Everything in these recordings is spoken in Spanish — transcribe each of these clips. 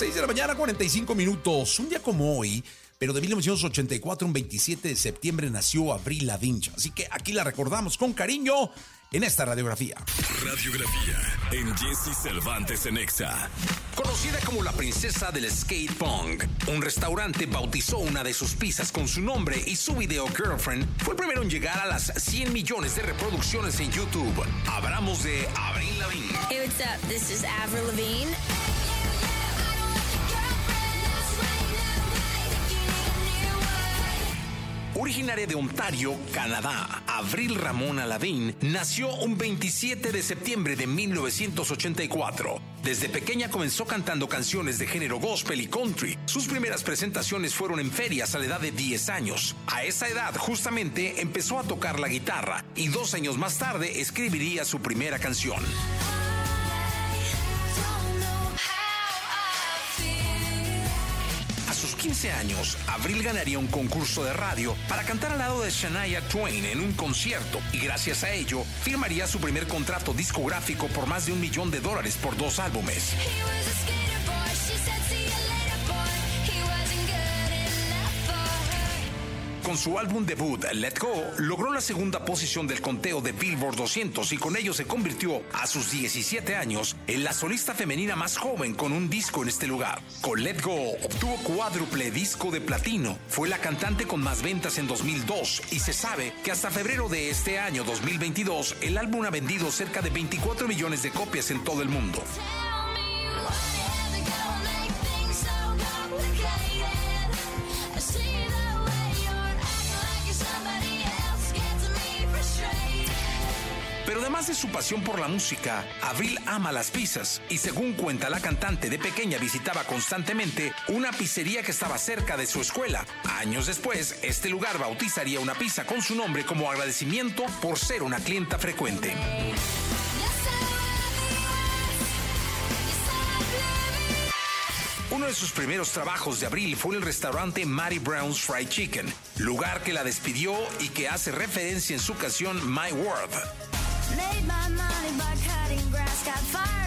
6 de la mañana, 45 minutos. Un día como hoy, pero de 1984, un 27 de septiembre, nació Avril Lavigne. Así que aquí la recordamos con cariño en esta radiografía. Radiografía en Jesse Cervantes en Exa. Conocida como la princesa del skate punk, un restaurante bautizó una de sus pizzas con su nombre y su video Girlfriend fue el primero en llegar a las 100 millones de reproducciones en YouTube. Hablamos de Avril Lavigne. Hey, what's up? This is Avril Lavigne. Originaria de Ontario, Canadá, Avril Ramona Lavigne nació un 27 de septiembre de 1984. Desde pequeña comenzó cantando canciones de género gospel y country. Sus primeras presentaciones fueron en ferias a la edad de 10 años. A esa edad, justamente, empezó a tocar la guitarra y dos años más tarde escribiría su primera canción. 15 años, Avril ganaría un concurso de radio para cantar al lado de Shania Twain en un concierto y gracias a ello firmaría su primer contrato discográfico por más de un millón de dólares por dos álbumes. Con su álbum debut, Let Go, logró la segunda posición del conteo de Billboard 200 y con ello se convirtió, a sus 17 años, en la solista femenina más joven con un disco en este lugar. Con Let Go, obtuvo cuádruple disco de platino. Fue la cantante con más ventas en 2002 y se sabe que hasta febrero de este año 2022, el álbum ha vendido cerca de 24 millones de copias en todo el mundo. De su pasión por la música, Avril ama las pizzas y según cuenta la cantante de pequeña visitaba constantemente una pizzería que estaba cerca de su escuela. Años después, este lugar bautizaría una pizza con su nombre como agradecimiento por ser una clienta frecuente. Uno de sus primeros trabajos de Abril fue en el restaurante Matty Brown's Fried Chicken, lugar que la despidió y que hace referencia en su canción My World. Made my money by cutting grass. Got fired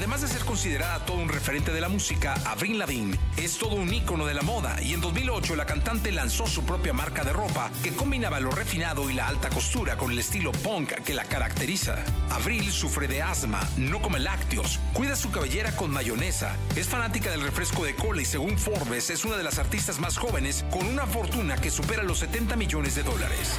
Además de ser considerada todo un referente de la música, Avril Lavigne es todo un ícono de la moda y en 2008 la cantante lanzó su propia marca de ropa que combinaba lo refinado y la alta costura con el estilo punk que la caracteriza. Avril sufre de asma, no come lácteos, cuida su cabellera con mayonesa, es fanática del refresco de cola y según Forbes es una de las artistas más jóvenes con una fortuna que supera los 70 millones de dólares.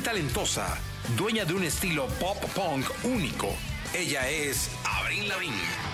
Talentosa, dueña de un estilo pop punk único. Ella es Avril Lavigne.